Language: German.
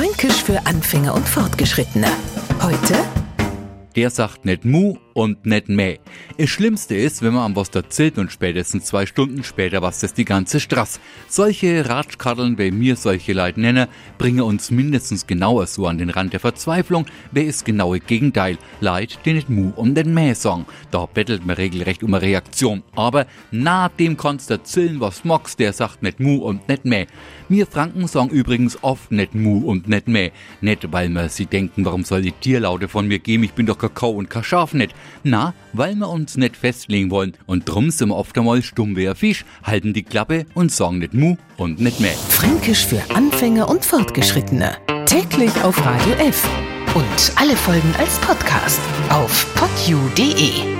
Fränkisch für Anfänger und Fortgeschrittene. Heute der sagt nicht mu und nicht meh. Das Schlimmste ist, wenn man am was erzählt und spätestens zwei Stunden später was das die ganze Straß. Solche Ratschkaddeln, wie mir solche Leute nennen, bringen uns mindestens genauer so an den Rand der Verzweiflung. Wer ist genaue Gegenteil? Leid, die nicht mu und nicht meh sagen. Da bettelt man regelrecht um eine Reaktion. Aber na dem kannst erzählen, was magst, der sagt nicht mu und nicht meh. Wir Franken sagen übrigens oft nicht mu und nicht meh. Nicht, weil wir sie denken, warum soll die Tierlaute von mir geben, ich bin doch Kakao und kein Schaf nicht. Na, weil wir uns nicht festlegen wollen. Und drum sind wir oft einmal stumm wie ein Fisch, halten die Klappe und sagen nicht mu und nicht meh. Fränkisch für Anfänger und Fortgeschrittene. Täglich auf Radio F. Und alle Folgen als Podcast auf podu.de.